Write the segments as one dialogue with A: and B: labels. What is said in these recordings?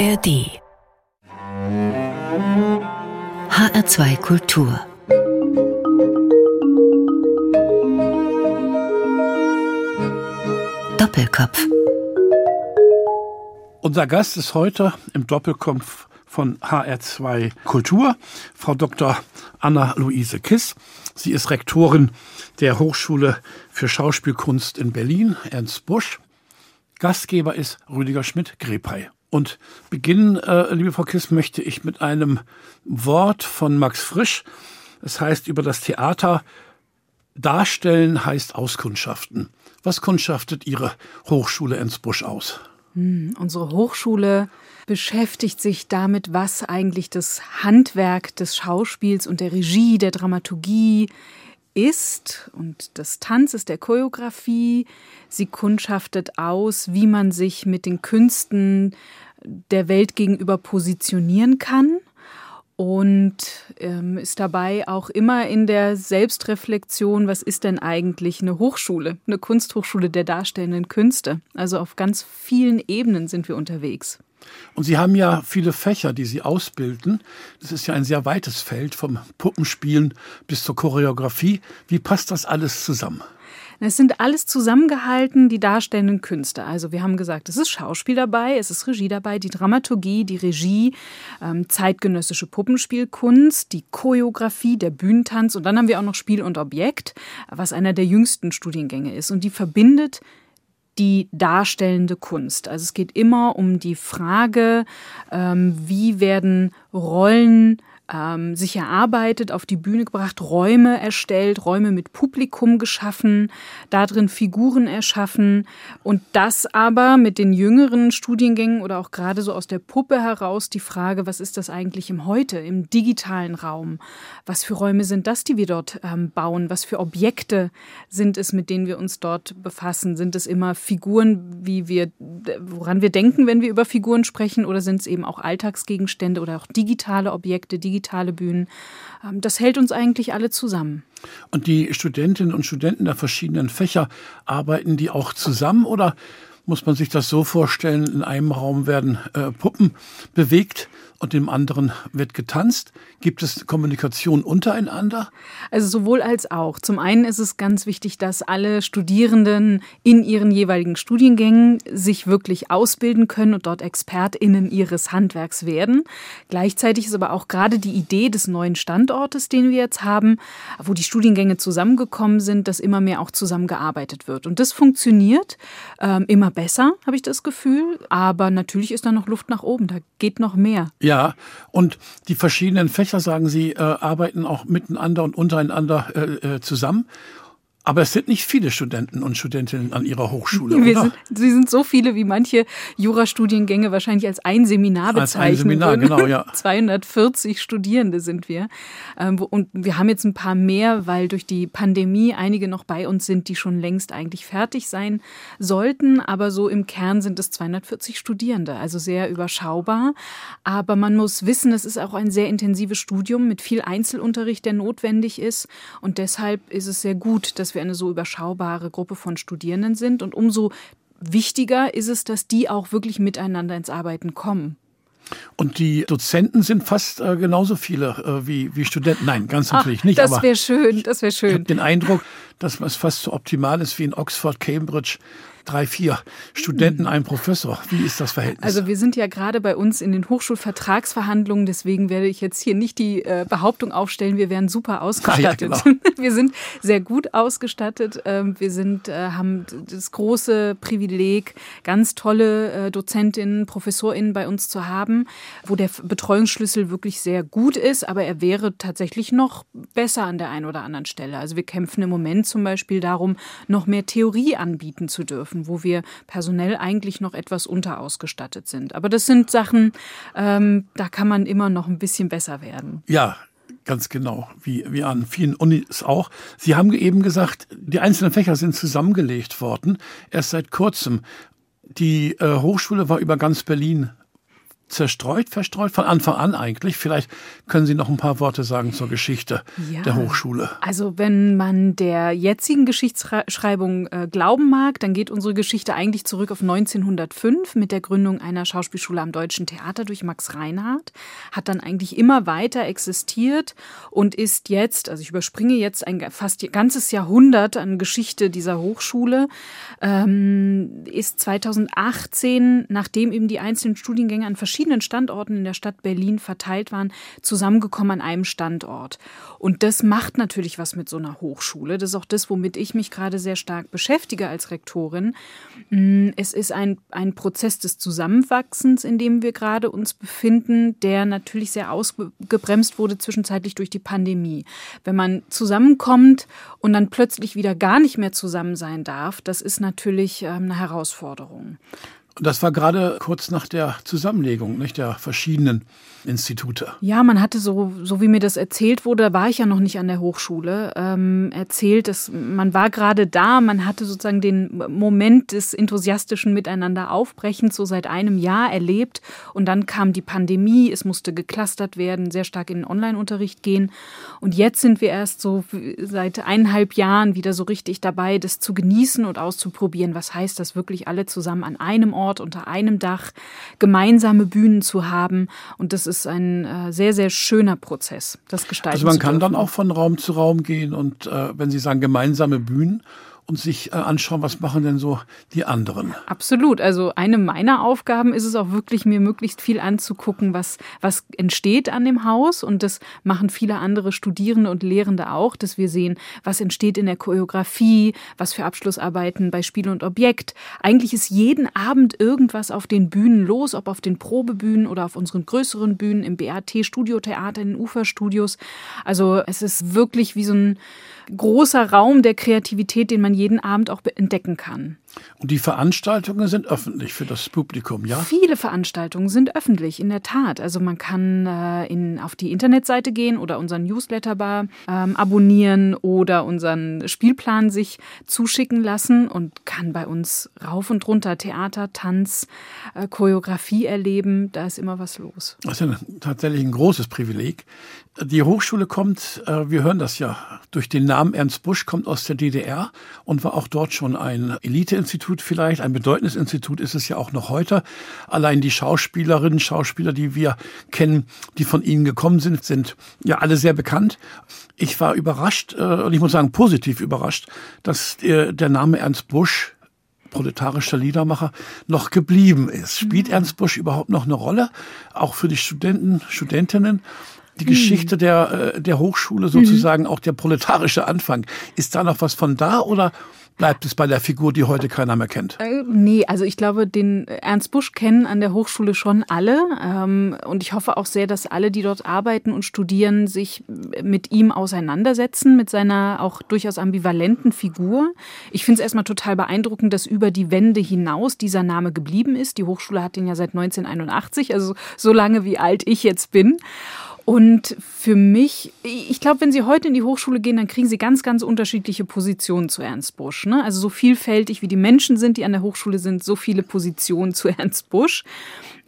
A: ARD HR2 Kultur Doppelkopf
B: Unser Gast ist heute im Doppelkopf von HR2 Kultur, Frau Dr. Anna-Luise Kiss. Sie ist Rektorin der Hochschule für Schauspielkunst in Berlin, Ernst Busch. Gastgeber ist Rüdiger Schmidt-Grepey. Und beginnen, äh, liebe Frau Kiss, möchte ich mit einem Wort von Max Frisch. Es heißt über das Theater, darstellen heißt auskundschaften. Was kundschaftet Ihre Hochschule Ensbusch aus?
C: Hm, unsere Hochschule beschäftigt sich damit, was eigentlich das Handwerk des Schauspiels und der Regie, der Dramaturgie ist und des Tanzes, der Choreografie. Sie kundschaftet aus, wie man sich mit den Künsten der Welt gegenüber positionieren kann und ähm, ist dabei auch immer in der Selbstreflexion, was ist denn eigentlich eine Hochschule, eine Kunsthochschule der darstellenden Künste. Also auf ganz vielen Ebenen sind wir unterwegs.
B: Und Sie haben ja viele Fächer, die Sie ausbilden. Das ist ja ein sehr weites Feld, vom Puppenspielen bis zur Choreografie. Wie passt das alles zusammen?
C: Es sind alles zusammengehalten, die darstellenden Künste. Also wir haben gesagt, es ist Schauspiel dabei, es ist Regie dabei, die Dramaturgie, die Regie, ähm, zeitgenössische Puppenspielkunst, die Choreografie, der Bühnentanz und dann haben wir auch noch Spiel und Objekt, was einer der jüngsten Studiengänge ist. Und die verbindet die darstellende Kunst. Also es geht immer um die Frage, ähm, wie werden Rollen ähm, sich erarbeitet, auf die Bühne gebracht, Räume erstellt, Räume mit Publikum geschaffen, darin Figuren erschaffen und das aber mit den jüngeren Studiengängen oder auch gerade so aus der Puppe heraus die Frage, was ist das eigentlich im Heute, im digitalen Raum? Was für Räume sind das, die wir dort ähm, bauen? Was für Objekte sind es, mit denen wir uns dort befassen? Sind es immer Figuren, wie wir, woran wir denken, wenn wir über Figuren sprechen, oder sind es eben auch Alltagsgegenstände oder auch digitale Objekte, digitale digitale Bühnen. Ähm, das hält uns eigentlich alle zusammen.
B: Und die Studentinnen und Studenten der verschiedenen Fächer, arbeiten die auch zusammen oder muss man sich das so vorstellen, in einem Raum werden äh, Puppen bewegt und im anderen wird getanzt? Gibt es Kommunikation untereinander?
C: Also sowohl als auch. Zum einen ist es ganz wichtig, dass alle Studierenden in ihren jeweiligen Studiengängen sich wirklich ausbilden können und dort Expertinnen ihres Handwerks werden. Gleichzeitig ist aber auch gerade die Idee des neuen Standortes, den wir jetzt haben, wo die Studiengänge zusammengekommen sind, dass immer mehr auch zusammengearbeitet wird. Und das funktioniert ähm, immer besser, habe ich das Gefühl. Aber natürlich ist da noch Luft nach oben. Da geht noch mehr.
B: Ja. Ja, und die verschiedenen Fächer, sagen Sie, äh, arbeiten auch miteinander und untereinander äh, äh zusammen. Aber es sind nicht viele Studenten und Studentinnen an Ihrer Hochschule,
C: Wir oder? Sind, sie sind so viele, wie manche Jurastudiengänge wahrscheinlich als ein Seminar bezeichnen als ein Seminar, würden. genau, ja. 240 Studierende sind wir. Ähm, und wir haben jetzt ein paar mehr, weil durch die Pandemie einige noch bei uns sind, die schon längst eigentlich fertig sein sollten. Aber so im Kern sind es 240 Studierende, also sehr überschaubar. Aber man muss wissen, es ist auch ein sehr intensives Studium mit viel Einzelunterricht, der notwendig ist. Und deshalb ist es sehr gut, dass dass wir eine so überschaubare Gruppe von Studierenden sind. Und umso wichtiger ist es, dass die auch wirklich miteinander ins Arbeiten kommen.
B: Und die Dozenten sind fast äh, genauso viele äh, wie, wie Studenten. Nein, ganz natürlich Ach, nicht.
C: Das wäre schön, das wäre schön. Ich
B: habe den Eindruck, dass es fast so optimal ist wie in Oxford, Cambridge drei, vier Studenten, ein Professor. Wie ist das Verhältnis?
C: Also wir sind ja gerade bei uns in den Hochschulvertragsverhandlungen, deswegen werde ich jetzt hier nicht die äh, Behauptung aufstellen, wir wären super ausgestattet. Ah, ja, genau. Wir sind sehr gut ausgestattet. Ähm, wir sind, äh, haben das große Privileg, ganz tolle äh, Dozentinnen, Professorinnen bei uns zu haben, wo der Betreuungsschlüssel wirklich sehr gut ist, aber er wäre tatsächlich noch besser an der einen oder anderen Stelle. Also wir kämpfen im Moment zum Beispiel darum, noch mehr Theorie anbieten zu dürfen dürfen, wo wir personell eigentlich noch etwas unterausgestattet sind. Aber das sind Sachen, ähm, da kann man immer noch ein bisschen besser werden.
B: Ja, ganz genau, wie, wie an vielen Unis auch. Sie haben eben gesagt, die einzelnen Fächer sind zusammengelegt worden, erst seit kurzem. Die äh, Hochschule war über ganz Berlin zerstreut, verstreut, von Anfang an eigentlich. Vielleicht können Sie noch ein paar Worte sagen zur Geschichte ja. der Hochschule.
C: Also wenn man der jetzigen Geschichtsschreibung äh, glauben mag, dann geht unsere Geschichte eigentlich zurück auf 1905 mit der Gründung einer Schauspielschule am Deutschen Theater durch Max Reinhardt. Hat dann eigentlich immer weiter existiert und ist jetzt, also ich überspringe jetzt ein fast ganzes Jahrhundert an Geschichte dieser Hochschule, ähm, ist 2018, nachdem eben die einzelnen Studiengänge an verschiedenen verschiedenen Standorten in der Stadt Berlin verteilt waren, zusammengekommen an einem Standort. Und das macht natürlich was mit so einer Hochschule. Das ist auch das, womit ich mich gerade sehr stark beschäftige als Rektorin. Mm, es ist ein, ein Prozess des Zusammenwachsens, in dem wir gerade uns befinden, der natürlich sehr ausgebremst wurde zwischenzeitlich durch die Pandemie. Wenn man zusammenkommt und dann plötzlich wieder gar nicht mehr zusammen sein darf, das ist natürlich ähm, eine Herausforderung.
B: Das war gerade kurz nach der Zusammenlegung nicht, der verschiedenen Institute.
C: Ja, man hatte so, so wie mir das erzählt wurde, da war ich ja noch nicht an der Hochschule, ähm, erzählt, dass man war gerade da, man hatte sozusagen den Moment des enthusiastischen Miteinander aufbrechens so seit einem Jahr erlebt und dann kam die Pandemie, es musste geklustert werden, sehr stark in den Online-Unterricht gehen und jetzt sind wir erst so seit eineinhalb Jahren wieder so richtig dabei, das zu genießen und auszuprobieren. Was heißt das wirklich alle zusammen an einem Ort, unter einem Dach, gemeinsame Bühnen zu haben und das ist ein äh, sehr, sehr schöner Prozess, das Gestalten
B: Also man kann dann auch von Raum zu Raum gehen und äh, wenn Sie sagen gemeinsame Bühnen, und sich äh, anschauen, was machen denn so die anderen.
C: Absolut. Also eine meiner Aufgaben ist es auch wirklich, mir möglichst viel anzugucken, was, was entsteht an dem Haus. Und das machen viele andere Studierende und Lehrende auch, dass wir sehen, was entsteht in der Choreografie, was für Abschlussarbeiten bei Spiel und Objekt. Eigentlich ist jeden Abend irgendwas auf den Bühnen los, ob auf den Probebühnen oder auf unseren größeren Bühnen, im BAT Studiotheater, in den Uferstudios. Also es ist wirklich wie so ein großer Raum der Kreativität, den man jeden Abend auch entdecken kann.
B: Und die Veranstaltungen sind öffentlich für das Publikum, ja?
C: Viele Veranstaltungen sind öffentlich, in der Tat. Also man kann äh, in, auf die Internetseite gehen oder unseren Newsletterbar ähm, abonnieren oder unseren Spielplan sich zuschicken lassen und kann bei uns rauf und runter Theater, Tanz, äh, Choreografie erleben. Da ist immer was los.
B: Das ist ja tatsächlich ein großes Privileg. Die Hochschule kommt, äh, wir hören das ja durch den Namen Ernst Busch, kommt aus der DDR und war auch dort schon ein Elite Institut vielleicht, ein bedeutendes Institut ist es ja auch noch heute. Allein die Schauspielerinnen, Schauspieler, die wir kennen, die von Ihnen gekommen sind, sind ja alle sehr bekannt. Ich war überrascht, äh, und ich muss sagen positiv überrascht, dass der Name Ernst Busch proletarischer Liedermacher noch geblieben ist. Spielt mhm. Ernst Busch überhaupt noch eine Rolle? Auch für die Studenten, Studentinnen? Die Geschichte mhm. der, äh, der Hochschule sozusagen, mhm. auch der proletarische Anfang. Ist da noch was von da oder bleibt es bei der Figur, die heute keiner mehr kennt?
C: Äh, nee, also ich glaube, den Ernst Busch kennen an der Hochschule schon alle. Ähm, und ich hoffe auch sehr, dass alle, die dort arbeiten und studieren, sich mit ihm auseinandersetzen, mit seiner auch durchaus ambivalenten Figur. Ich finde es erstmal total beeindruckend, dass über die Wände hinaus dieser Name geblieben ist. Die Hochschule hat den ja seit 1981, also so lange wie alt ich jetzt bin. Und für mich, ich glaube, wenn Sie heute in die Hochschule gehen, dann kriegen Sie ganz, ganz unterschiedliche Positionen zu Ernst Busch. Ne? Also so vielfältig wie die Menschen sind, die an der Hochschule sind, so viele Positionen zu Ernst Busch.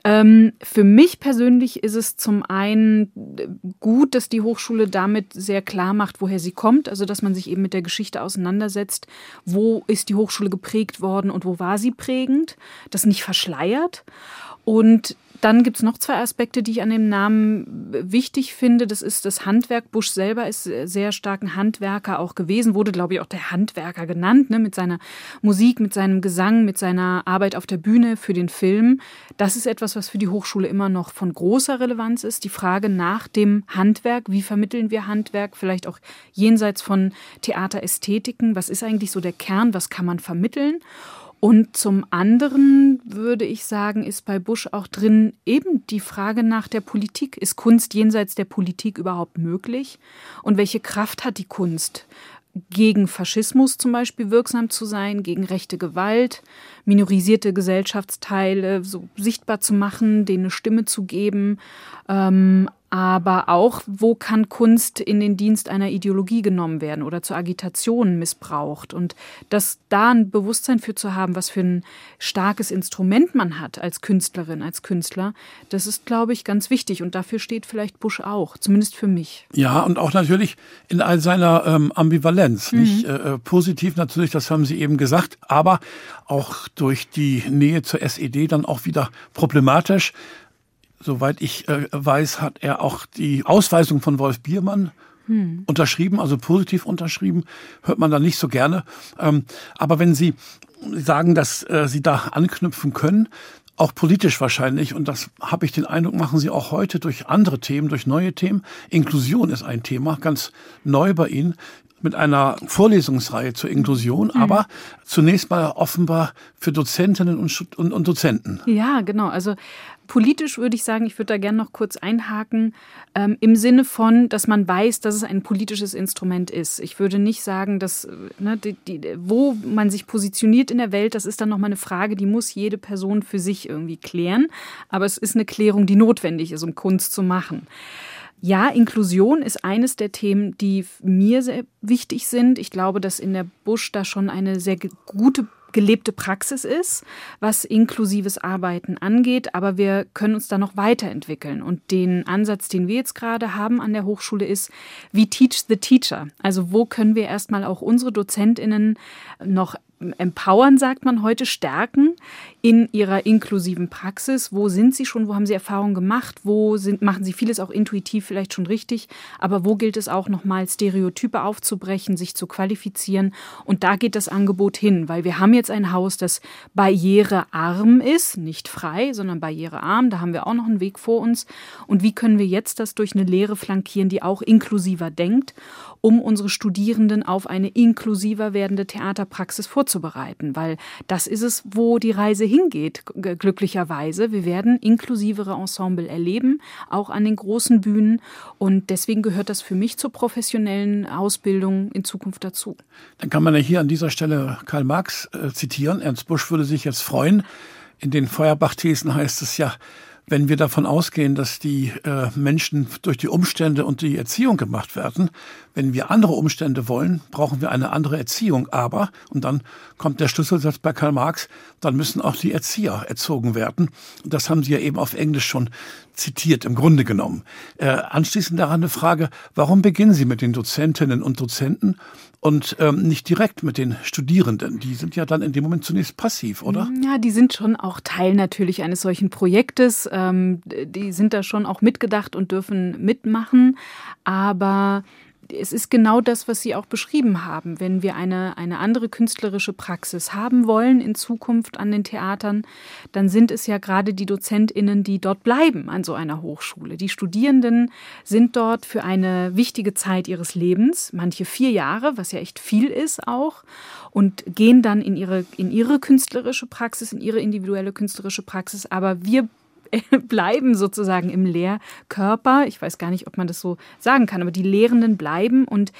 C: Ähm, für mich persönlich ist es zum einen gut, dass die Hochschule damit sehr klar macht, woher sie kommt, also dass man sich eben mit der Geschichte auseinandersetzt, wo ist die Hochschule geprägt worden und wo war sie prägend, das nicht verschleiert. Und dann gibt es noch zwei Aspekte, die ich an dem Namen wichtig finde. Das ist das Handwerk. Busch selber ist sehr stark ein Handwerker auch gewesen, wurde, glaube ich, auch der Handwerker genannt, ne? mit seiner Musik, mit seinem Gesang, mit seiner Arbeit auf der Bühne für den Film. Das ist etwas, was für die Hochschule immer noch von großer Relevanz ist. Die Frage nach dem Handwerk, wie vermitteln wir Handwerk, vielleicht auch jenseits von Theaterästhetiken. Was ist eigentlich so der Kern, was kann man vermitteln? Und zum anderen würde ich sagen, ist bei Bush auch drin eben die Frage nach der Politik. Ist Kunst jenseits der Politik überhaupt möglich? Und welche Kraft hat die Kunst? gegen Faschismus zum Beispiel wirksam zu sein, gegen rechte Gewalt, minorisierte Gesellschaftsteile so sichtbar zu machen, denen eine Stimme zu geben, ähm, aber auch, wo kann Kunst in den Dienst einer Ideologie genommen werden oder zur Agitation missbraucht. Und das da ein Bewusstsein für zu haben, was für ein starkes Instrument man hat als Künstlerin, als Künstler, das ist, glaube ich, ganz wichtig. Und dafür steht vielleicht Bush auch, zumindest für mich.
B: Ja, und auch natürlich in all seiner ähm, Ambivalenz. Mhm. Nicht äh, äh positiv natürlich, das haben Sie eben gesagt, aber auch durch die Nähe zur SED dann auch wieder problematisch soweit ich äh, weiß, hat er auch die Ausweisung von Wolf Biermann hm. unterschrieben, also positiv unterschrieben, hört man da nicht so gerne. Ähm, aber wenn Sie sagen, dass äh, Sie da anknüpfen können, auch politisch wahrscheinlich, und das habe ich den Eindruck, machen Sie auch heute durch andere Themen, durch neue Themen. Inklusion ist ein Thema, ganz neu bei Ihnen mit einer Vorlesungsreihe zur Inklusion, mhm. aber zunächst mal offenbar für Dozentinnen und, und, und, Dozenten.
C: Ja, genau. Also Politisch würde ich sagen, ich würde da gerne noch kurz einhaken, ähm, im Sinne von, dass man weiß, dass es ein politisches Instrument ist. Ich würde nicht sagen, dass, ne, die, die, wo man sich positioniert in der Welt, das ist dann nochmal eine Frage, die muss jede Person für sich irgendwie klären. Aber es ist eine Klärung, die notwendig ist, um Kunst zu machen. Ja, Inklusion ist eines der Themen, die mir sehr wichtig sind. Ich glaube, dass in der Busch da schon eine sehr gute gelebte Praxis ist, was inklusives Arbeiten angeht. Aber wir können uns da noch weiterentwickeln. Und den Ansatz, den wir jetzt gerade haben an der Hochschule, ist, wie teach the teacher? Also wo können wir erstmal auch unsere DozentInnen noch empowern, sagt man heute, stärken in ihrer inklusiven Praxis. Wo sind sie schon? Wo haben sie Erfahrungen gemacht? Wo sind, machen sie vieles auch intuitiv vielleicht schon richtig? Aber wo gilt es auch nochmal, Stereotype aufzubrechen, sich zu qualifizieren? Und da geht das Angebot hin, weil wir haben jetzt ein Haus, das barrierearm ist, nicht frei, sondern barrierearm. Da haben wir auch noch einen Weg vor uns. Und wie können wir jetzt das durch eine Lehre flankieren, die auch inklusiver denkt? um unsere Studierenden auf eine inklusiver werdende Theaterpraxis vorzubereiten, weil das ist es, wo die Reise hingeht, glücklicherweise. Wir werden inklusivere Ensemble erleben, auch an den großen Bühnen und deswegen gehört das für mich zur professionellen Ausbildung in Zukunft dazu.
B: Dann kann man ja hier an dieser Stelle Karl Marx äh, zitieren. Ernst Busch würde sich jetzt freuen. In den Feuerbach-Thesen heißt es ja, wenn wir davon ausgehen, dass die äh, Menschen durch die Umstände und die Erziehung gemacht werden, wenn wir andere Umstände wollen, brauchen wir eine andere Erziehung. Aber, und dann kommt der Schlüsselsatz bei Karl Marx, dann müssen auch die Erzieher erzogen werden. Das haben Sie ja eben auf Englisch schon zitiert, im Grunde genommen. Äh, anschließend daran eine Frage, warum beginnen Sie mit den Dozentinnen und Dozenten und ähm, nicht direkt mit den Studierenden. Die sind ja dann in dem Moment zunächst passiv, oder?
C: Ja, die sind schon auch Teil natürlich eines solchen Projektes. Ähm, die sind da schon auch mitgedacht und dürfen mitmachen. Aber es ist genau das, was Sie auch beschrieben haben. Wenn wir eine, eine andere künstlerische Praxis haben wollen in Zukunft an den Theatern, dann sind es ja gerade die DozentInnen, die dort bleiben an so einer Hochschule. Die Studierenden sind dort für eine wichtige Zeit ihres Lebens, manche vier Jahre, was ja echt viel ist auch, und gehen dann in ihre, in ihre künstlerische Praxis, in ihre individuelle künstlerische Praxis. Aber wir bleiben sozusagen im Lehrkörper. Ich weiß gar nicht, ob man das so sagen kann, aber die Lehrenden bleiben und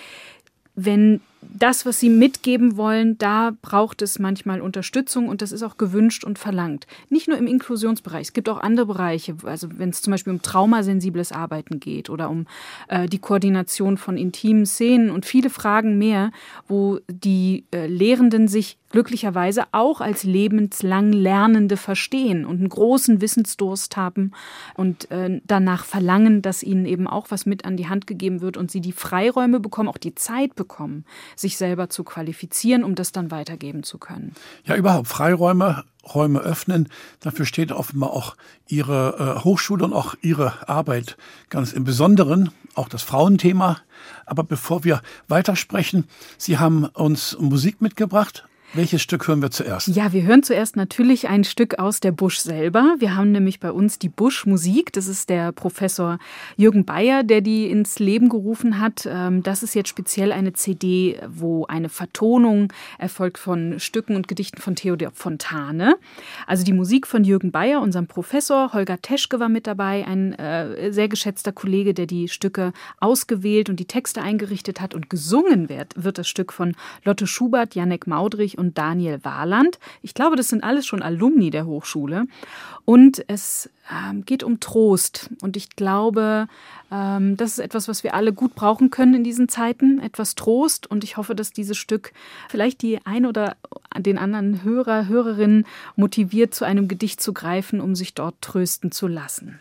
C: wenn das, was sie mitgeben wollen, da braucht es manchmal Unterstützung und das ist auch gewünscht und verlangt. Nicht nur im Inklusionsbereich, es gibt auch andere Bereiche, also wenn es zum Beispiel um traumasensibles Arbeiten geht oder um äh, die Koordination von intimen Szenen und viele Fragen mehr, wo die äh, Lehrenden sich glücklicherweise auch als lebenslang Lernende verstehen und einen großen Wissensdurst haben und äh, danach verlangen, dass ihnen eben auch was mit an die Hand gegeben wird und sie die Freiräume bekommen, auch die Zeit bekommen, sich selber zu qualifizieren, um das dann weitergeben zu können.
B: Ja, überhaupt Freiräume, Räume öffnen. Dafür steht offenbar auch Ihre äh, Hochschule und auch Ihre Arbeit ganz im Besonderen, auch das Frauenthema. Aber bevor wir weitersprechen, Sie haben uns Musik mitgebracht, welches Stück hören wir zuerst?
C: Ja, wir hören zuerst natürlich ein Stück aus der Busch selber. Wir haben nämlich bei uns die Busch Musik. Das ist der Professor Jürgen Bayer, der die ins Leben gerufen hat. Ähm, das ist jetzt speziell eine CD, wo eine Vertonung erfolgt von Stücken und Gedichten von Theodor Fontane. Also die Musik von Jürgen Bayer, unserem Professor. Holger Teschke war mit dabei, ein äh, sehr geschätzter Kollege, der die Stücke ausgewählt und die Texte eingerichtet hat. Und gesungen wird, wird das Stück von Lotte Schubert, Janek Maudrich und Daniel Warland. Ich glaube, das sind alles schon Alumni der Hochschule. Und es ähm, geht um Trost. Und ich glaube, ähm, das ist etwas, was wir alle gut brauchen können in diesen Zeiten. Etwas Trost. Und ich hoffe, dass dieses Stück vielleicht die ein oder den anderen Hörer, Hörerinnen motiviert, zu einem Gedicht zu greifen, um sich dort trösten zu lassen.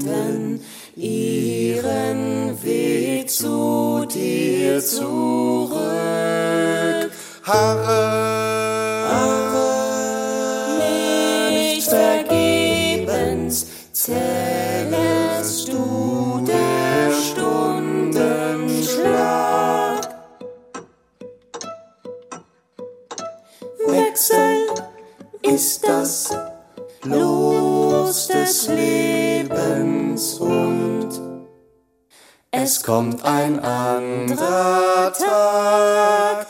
D: finden, ihren Weg zu dir zurück. Harre kommt ein anderer Tag.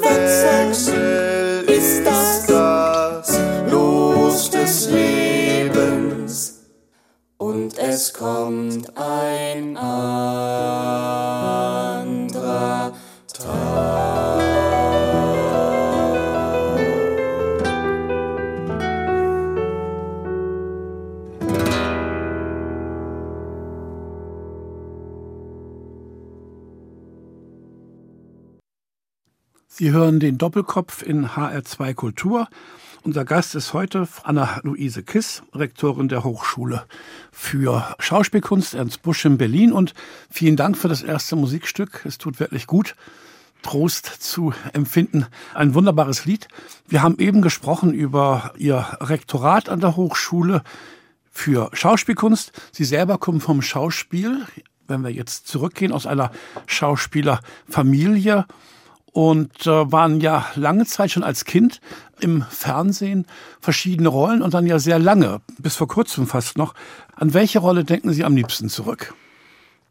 D: Wechsel ist das, das Los des Lebens. Und es kommt ein anderer
B: Sie hören den Doppelkopf in HR2 Kultur. Unser Gast ist heute Anna-Luise Kiss, Rektorin der Hochschule für Schauspielkunst Ernst Busch in Berlin. Und vielen Dank für das erste Musikstück. Es tut wirklich gut. Trost zu empfinden. Ein wunderbares Lied. Wir haben eben gesprochen über Ihr Rektorat an der Hochschule für Schauspielkunst. Sie selber kommen vom Schauspiel, wenn wir jetzt zurückgehen, aus einer Schauspielerfamilie und äh, waren ja lange Zeit schon als Kind im Fernsehen verschiedene Rollen und dann ja sehr lange, bis vor kurzem fast noch. An welche Rolle denken Sie am liebsten zurück?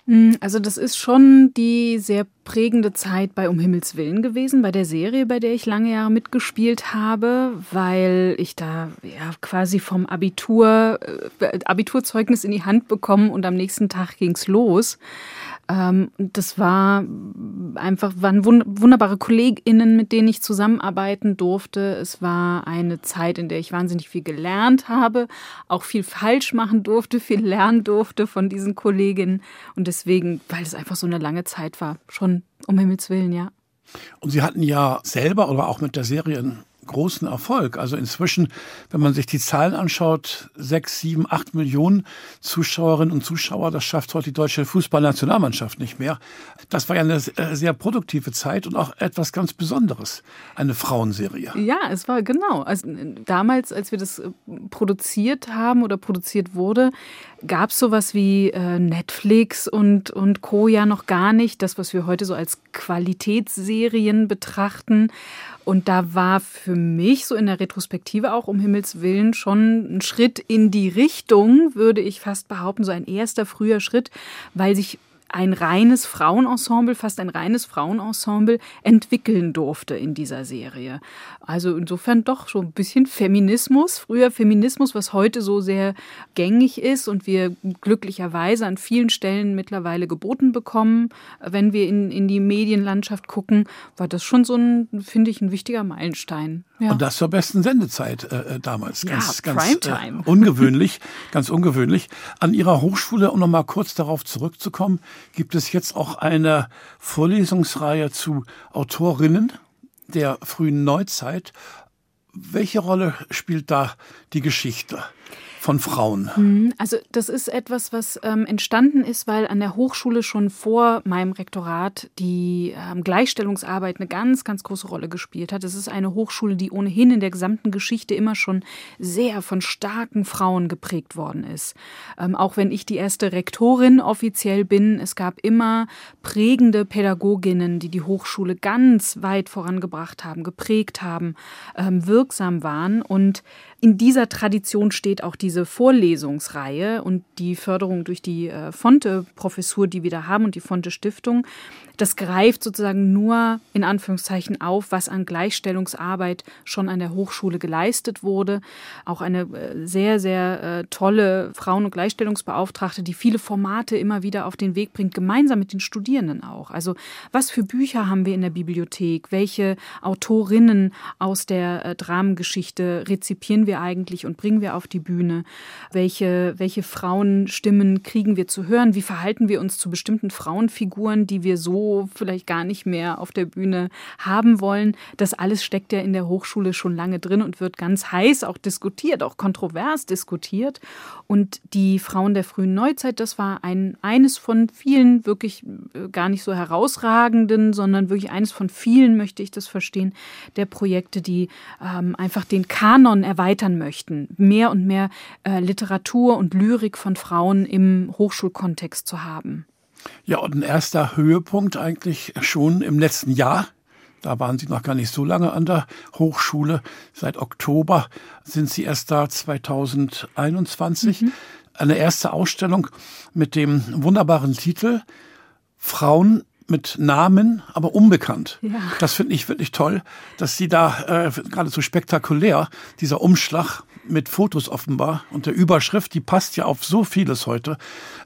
C: Hm, also das ist schon die sehr prägende Zeit bei Um Himmels Willen gewesen, bei der Serie, bei der ich lange Jahre mitgespielt habe, weil ich da ja quasi vom Abitur, äh, Abiturzeugnis in die Hand bekommen und am nächsten Tag ging's los. Ähm, das war einfach, waren wunderbare KollegInnen, mit denen ich zusammenarbeiten durfte. Es war eine Zeit, in der ich wahnsinnig viel gelernt habe, auch viel falsch machen durfte, viel lernen durfte von diesen Kolleginnen. Und deswegen, weil es einfach so eine lange Zeit war, schon um Himmels Willen, ja.
B: Und Sie hatten ja selber oder auch mit der Serie großen Erfolg. Also inzwischen, wenn man sich die Zahlen anschaut, sechs, sieben, acht Millionen Zuschauerinnen und Zuschauer, das schafft heute die deutsche Fußballnationalmannschaft nicht mehr. Das war ja eine äh, sehr produktive Zeit und auch etwas ganz Besonderes, eine Frauenserie.
C: Ja, es war genau. Also damals, als wir das äh, produziert haben oder produziert wurde, gab es sowas wie äh, Netflix und, und Co. ja noch gar nicht. Das, was wir heute so als Qualitätsserien betrachten. Und da war für mich so in der Retrospektive auch um Himmels Willen schon ein Schritt in die Richtung, würde ich fast behaupten, so ein erster früher Schritt, weil sich ein reines Frauenensemble, fast ein reines Frauenensemble entwickeln durfte in dieser Serie. Also insofern doch so ein bisschen Feminismus, früher Feminismus, was heute so sehr gängig ist und wir glücklicherweise an vielen Stellen mittlerweile geboten bekommen, wenn wir in, in die Medienlandschaft gucken, war das schon so ein, finde ich, ein wichtiger Meilenstein.
B: Ja. Und das zur besten Sendezeit äh, äh damals.
C: Ganz, ja, ganz äh,
B: ungewöhnlich, ganz ungewöhnlich. An Ihrer Hochschule, um nochmal kurz darauf zurückzukommen, gibt es jetzt auch eine Vorlesungsreihe zu Autorinnen der frühen Neuzeit. Welche Rolle spielt da die Geschichte? Von Frauen?
C: Mhm. Also das ist etwas, was ähm, entstanden ist, weil an der Hochschule schon vor meinem Rektorat die ähm, Gleichstellungsarbeit eine ganz, ganz große Rolle gespielt hat. Es ist eine Hochschule, die ohnehin in der gesamten Geschichte immer schon sehr von starken Frauen geprägt worden ist. Ähm, auch wenn ich die erste Rektorin offiziell bin, es gab immer prägende Pädagoginnen, die die Hochschule ganz weit vorangebracht haben, geprägt haben, ähm, wirksam waren und in dieser Tradition steht auch diese Vorlesungsreihe und die Förderung durch die äh, Fonte-Professur, die wir da haben und die Fonte-Stiftung. Das greift sozusagen nur in Anführungszeichen auf, was an Gleichstellungsarbeit schon an der Hochschule geleistet wurde. Auch eine äh, sehr, sehr äh, tolle Frauen- und Gleichstellungsbeauftragte, die viele Formate immer wieder auf den Weg bringt, gemeinsam mit den Studierenden auch. Also was für Bücher haben wir in der Bibliothek? Welche Autorinnen aus der äh, Dramengeschichte rezipieren wir eigentlich und bringen wir auf die Bühne? Welche, welche Frauenstimmen kriegen wir zu hören? Wie verhalten wir uns zu bestimmten Frauenfiguren, die wir so vielleicht gar nicht mehr auf der Bühne haben wollen. Das alles steckt ja in der Hochschule schon lange drin und wird ganz heiß auch diskutiert, auch kontrovers diskutiert. Und die Frauen der frühen Neuzeit, das war ein, eines von vielen wirklich äh, gar nicht so herausragenden, sondern wirklich eines von vielen, möchte ich das verstehen, der Projekte, die ähm, einfach den Kanon erweitern möchten, mehr und mehr äh, Literatur und Lyrik von Frauen im Hochschulkontext zu haben.
B: Ja, und ein erster Höhepunkt eigentlich schon im letzten Jahr. Da waren Sie noch gar nicht so lange an der Hochschule. Seit Oktober sind Sie erst da 2021. Mhm. Eine erste Ausstellung mit dem wunderbaren Titel Frauen mit Namen, aber unbekannt. Ja. Das finde ich wirklich toll, dass Sie da äh, geradezu spektakulär, dieser Umschlag mit Fotos offenbar und der Überschrift, die passt ja auf so vieles heute,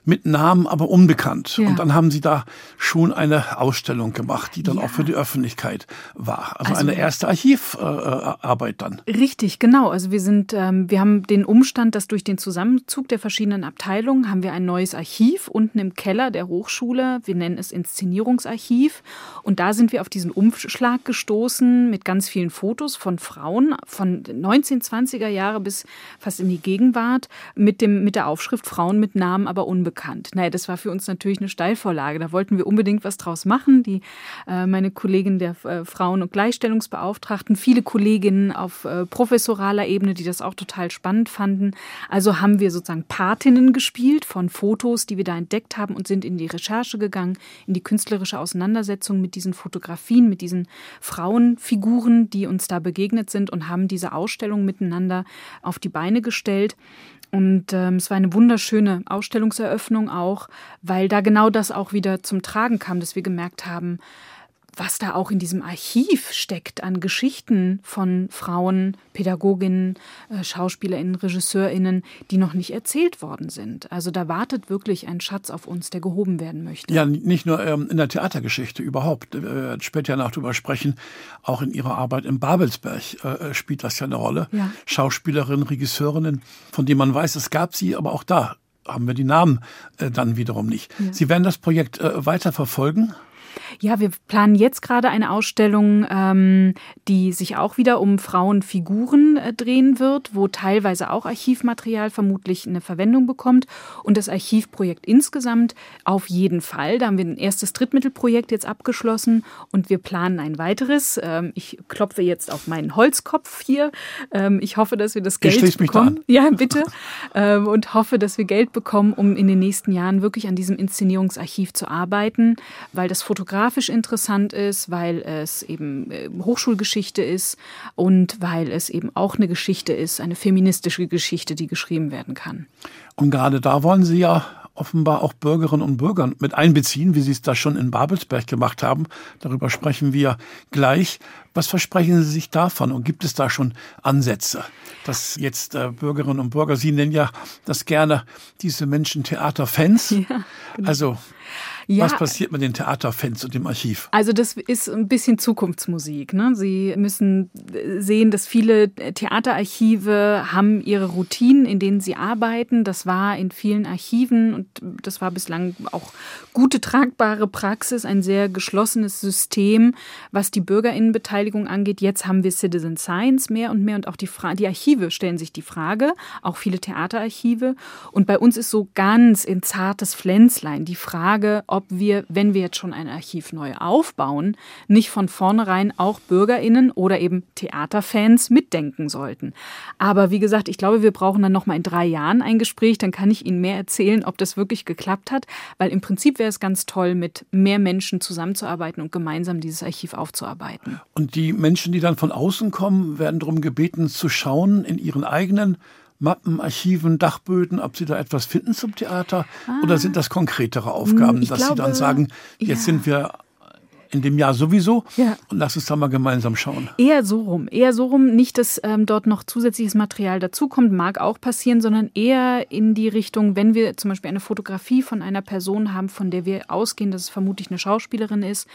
B: mit Namen, aber unbekannt. Ja. Und dann haben sie da schon eine Ausstellung gemacht, die dann ja. auch für die Öffentlichkeit war. Also, also eine erste Archivarbeit äh, dann.
C: Richtig, genau. Also wir sind, ähm, wir haben den Umstand, dass durch den Zusammenzug der verschiedenen Abteilungen haben wir ein neues Archiv unten im Keller der Hochschule. Wir nennen es Inszenierungsarchiv. Und da sind wir auf diesen Umschlag gestoßen mit ganz vielen Fotos von Frauen von 1920er Jahre bis fast in die Gegenwart mit dem, mit der Aufschrift Frauen mit Namen, aber unbekannt unbekannt. Naja, das war für uns natürlich eine Steilvorlage. Da wollten wir unbedingt was draus machen. Die, äh, meine Kollegin der äh, Frauen- und Gleichstellungsbeauftragten, viele Kolleginnen auf äh, professoraler Ebene, die das auch total spannend fanden. Also haben wir sozusagen Patinnen gespielt von Fotos, die wir da entdeckt haben und sind in die Recherche gegangen, in die künstlerische Auseinandersetzung mit diesen Fotografien, mit diesen Frauenfiguren, die uns da begegnet sind und haben diese Ausstellung miteinander auf die Beine gestellt. Und ähm, es war eine wunderschöne Ausstellungseröffnung auch, weil da genau das auch wieder zum Tragen kam, dass wir gemerkt haben, was da auch in diesem Archiv steckt an Geschichten von Frauen, Pädagoginnen, äh, Schauspielerinnen, Regisseurinnen, die noch nicht erzählt worden sind. Also da wartet wirklich ein Schatz auf uns, der gehoben werden möchte.
B: Ja, nicht nur ähm, in der Theatergeschichte überhaupt. Äh, später ja noch drüber sprechen. Auch in ihrer Arbeit in Babelsberg äh, spielt das ja eine Rolle. Ja. Schauspielerinnen, Regisseurinnen, von denen man weiß, es gab sie, aber auch da haben wir die Namen äh, dann wiederum nicht. Ja. Sie werden das Projekt äh, weiter verfolgen?
C: Ja, wir planen jetzt gerade eine Ausstellung, ähm, die sich auch wieder um Frauenfiguren äh, drehen wird, wo teilweise auch Archivmaterial vermutlich eine Verwendung bekommt. Und das Archivprojekt insgesamt auf jeden Fall. Da haben wir ein erstes Drittmittelprojekt jetzt abgeschlossen und wir planen ein weiteres. Ähm, ich klopfe jetzt auf meinen Holzkopf hier. Ähm, ich hoffe, dass wir das Geld
B: ich
C: bekommen.
B: Mich
C: da an. Ja, bitte. ähm, und hoffe, dass wir Geld bekommen, um in den nächsten Jahren wirklich an diesem Inszenierungsarchiv zu arbeiten, weil das fotografisch interessant ist, weil es eben äh, Hochschulgeschichte ist und weil es eben auch eine Geschichte ist, eine feministische Geschichte, die geschrieben werden kann.
B: Und gerade da wollen Sie ja offenbar auch Bürgerinnen und Bürger mit einbeziehen, wie Sie es da schon in Babelsberg gemacht haben. Darüber sprechen wir gleich. Was versprechen Sie sich davon und gibt es da schon Ansätze, dass jetzt äh, Bürgerinnen und Bürger, Sie nennen ja das gerne diese Menschen Theaterfans, ja, genau. also ja. Was passiert mit den Theaterfans und dem Archiv?
C: Also das ist ein bisschen Zukunftsmusik. Ne? Sie müssen sehen, dass viele Theaterarchive haben ihre Routinen, in denen sie arbeiten. Das war in vielen Archiven und das war bislang auch gute, tragbare Praxis, ein sehr geschlossenes System, was die Bürgerinnenbeteiligung angeht. Jetzt haben wir Citizen Science mehr und mehr und auch die, Fra die Archive stellen sich die Frage, auch viele Theaterarchive. Und bei uns ist so ganz in zartes Pflänzlein die Frage, ob wir, wenn wir jetzt schon ein Archiv neu aufbauen, nicht von vornherein auch Bürgerinnen oder eben Theaterfans mitdenken sollten. Aber wie gesagt, ich glaube, wir brauchen dann noch mal in drei Jahren ein Gespräch, dann kann ich Ihnen mehr erzählen, ob das wirklich geklappt hat, weil im Prinzip wäre es ganz toll, mit mehr Menschen zusammenzuarbeiten und gemeinsam dieses Archiv aufzuarbeiten.
B: Und die Menschen, die dann von außen kommen, werden darum gebeten, zu schauen in ihren eigenen Mappen, Archiven, Dachböden, ob Sie da etwas finden zum Theater? Ah. Oder sind das konkretere Aufgaben, ich dass glaube, Sie dann sagen, jetzt ja. sind wir in dem Jahr sowieso. Ja. Und lass uns da mal gemeinsam schauen.
C: Eher so rum. Eher so rum. Nicht, dass ähm, dort noch zusätzliches Material dazukommt, mag auch passieren, sondern eher in die Richtung, wenn wir zum Beispiel eine Fotografie von einer Person haben, von der wir ausgehen, dass es vermutlich eine Schauspielerin ist,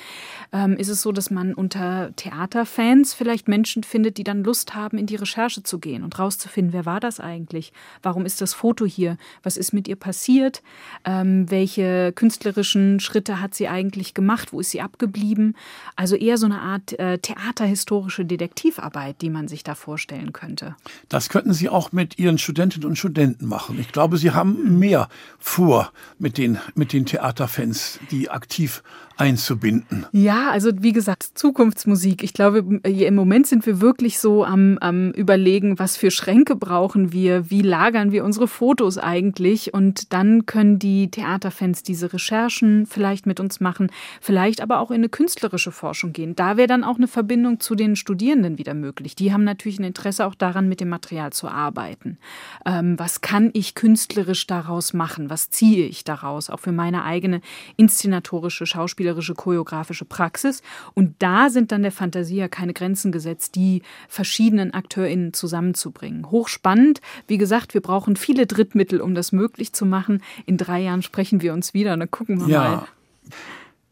C: ähm, ist es so, dass man unter Theaterfans vielleicht Menschen findet, die dann Lust haben, in die Recherche zu gehen und rauszufinden, wer war das eigentlich? Warum ist das Foto hier? Was ist mit ihr passiert? Ähm, welche künstlerischen Schritte hat sie eigentlich gemacht? Wo ist sie abgeblieben? Geblieben. Also eher so eine Art äh, theaterhistorische Detektivarbeit, die man sich da vorstellen könnte.
B: Das könnten Sie auch mit Ihren Studentinnen und Studenten machen. Ich glaube, Sie haben mehr vor mit den, mit den Theaterfans, die aktiv einzubinden.
C: Ja, also wie gesagt, Zukunftsmusik. Ich glaube, im Moment sind wir wirklich so am, am Überlegen, was für Schränke brauchen wir, wie lagern wir unsere Fotos eigentlich und dann können die Theaterfans diese Recherchen vielleicht mit uns machen, vielleicht aber auch in eine künstlerische Forschung gehen. Da wäre dann auch eine Verbindung zu den Studierenden wieder möglich. Die haben natürlich ein Interesse auch daran, mit dem Material zu arbeiten. Ähm, was kann ich künstlerisch daraus machen? Was ziehe ich daraus? Auch für meine eigene inszenatorische Schauspielerin schauspielerische, choreografische Praxis. Und da sind dann der Fantasie ja keine Grenzen gesetzt, die verschiedenen AkteurInnen zusammenzubringen. Hochspannend. Wie gesagt, wir brauchen viele Drittmittel, um das möglich zu machen. In drei Jahren sprechen wir uns wieder dann gucken wir ja. mal.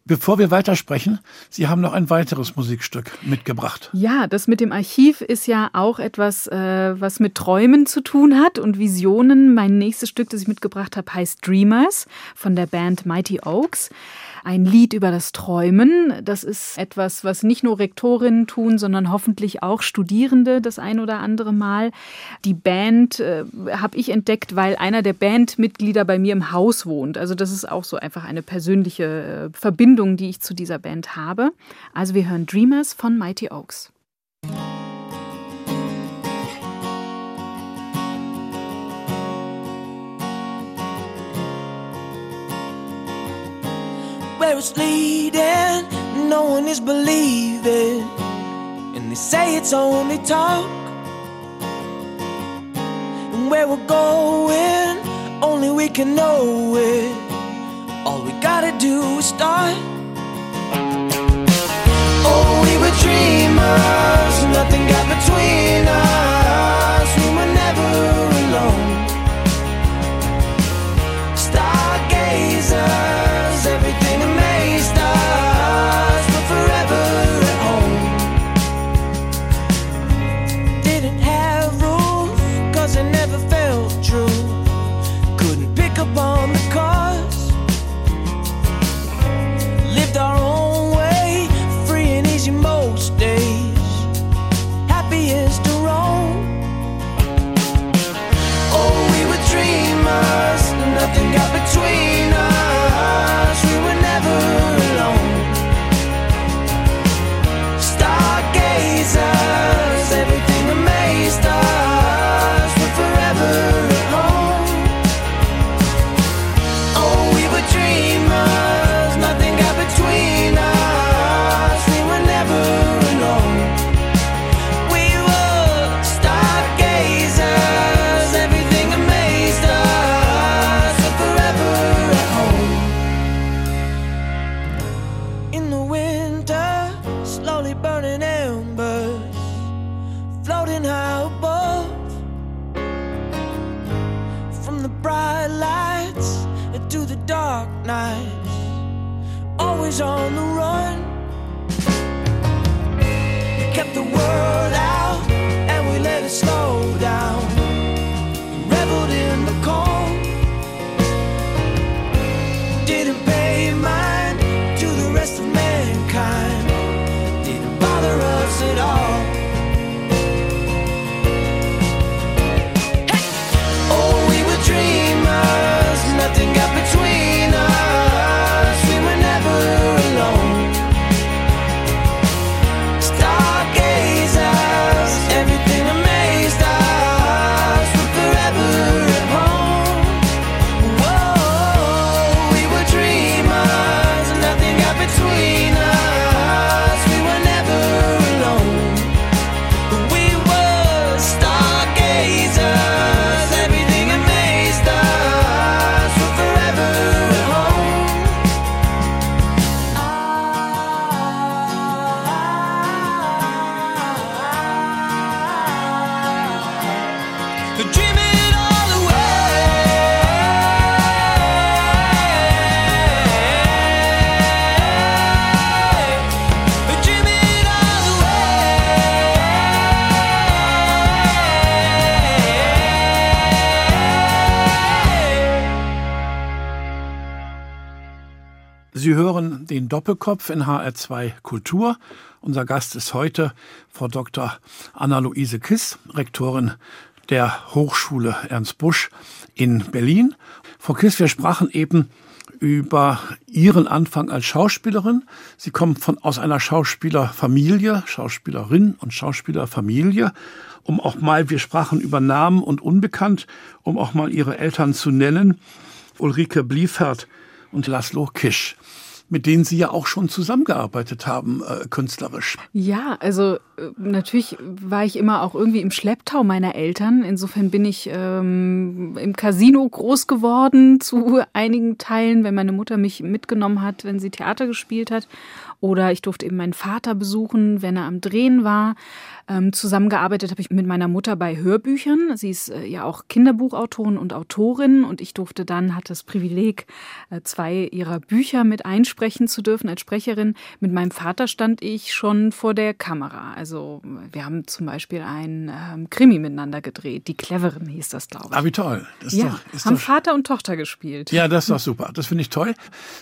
B: Bevor wir weitersprechen, Sie haben noch ein weiteres Musikstück mitgebracht.
C: Ja, das mit dem Archiv ist ja auch etwas, äh, was mit Träumen zu tun hat und Visionen. Mein nächstes Stück, das ich mitgebracht habe, heißt Dreamers von der Band Mighty Oaks ein Lied über das Träumen. Das ist etwas, was nicht nur Rektorinnen tun, sondern hoffentlich auch Studierende das ein oder andere Mal. Die Band äh, habe ich entdeckt, weil einer der Bandmitglieder bei mir im Haus wohnt. Also das ist auch so einfach eine persönliche äh, Verbindung, die ich zu dieser Band habe. Also wir hören Dreamers von Mighty Oaks. Where it's leading, no one is believing. And they say it's only talk. And where we're going, only we can know it. All we gotta do is start. Oh, we were dreamers, nothing got between us.
E: Dark nights, always on the run. We kept the world out and we let it slow
B: Doppelkopf in HR2 Kultur. Unser Gast ist heute Frau Dr. Anna-Luise Kiss, Rektorin der Hochschule Ernst Busch in Berlin. Frau Kiss, wir sprachen eben über Ihren Anfang als Schauspielerin. Sie kommen von, aus einer Schauspielerfamilie, Schauspielerin und Schauspielerfamilie. Um auch mal, wir sprachen über Namen und Unbekannt, um auch mal Ihre Eltern zu nennen. Ulrike Bliefert und Laszlo Kisch, mit denen Sie ja auch schon zusammengearbeitet haben, äh, künstlerisch.
C: Ja, also äh, natürlich war ich immer auch irgendwie im Schlepptau meiner Eltern. Insofern bin ich ähm, im Casino groß geworden zu einigen Teilen, wenn meine Mutter mich mitgenommen hat, wenn sie Theater gespielt hat. Oder ich durfte eben meinen Vater besuchen, wenn er am Drehen war. Ähm, zusammengearbeitet habe ich mit meiner Mutter bei Hörbüchern. Sie ist äh, ja auch Kinderbuchautorin und Autorin und ich durfte dann, hatte das Privileg, äh, zwei ihrer Bücher mit einsprechen zu dürfen als Sprecherin. Mit meinem Vater stand ich schon vor der Kamera. Also wir haben zum Beispiel ein ähm, Krimi miteinander gedreht. Die Cleveren hieß das, glaube ich.
B: Ah, wie toll. Das ist
C: ja,
B: doch,
C: haben
B: doch,
C: Vater und Tochter gespielt.
B: ja, das ist doch super. Das finde ich toll.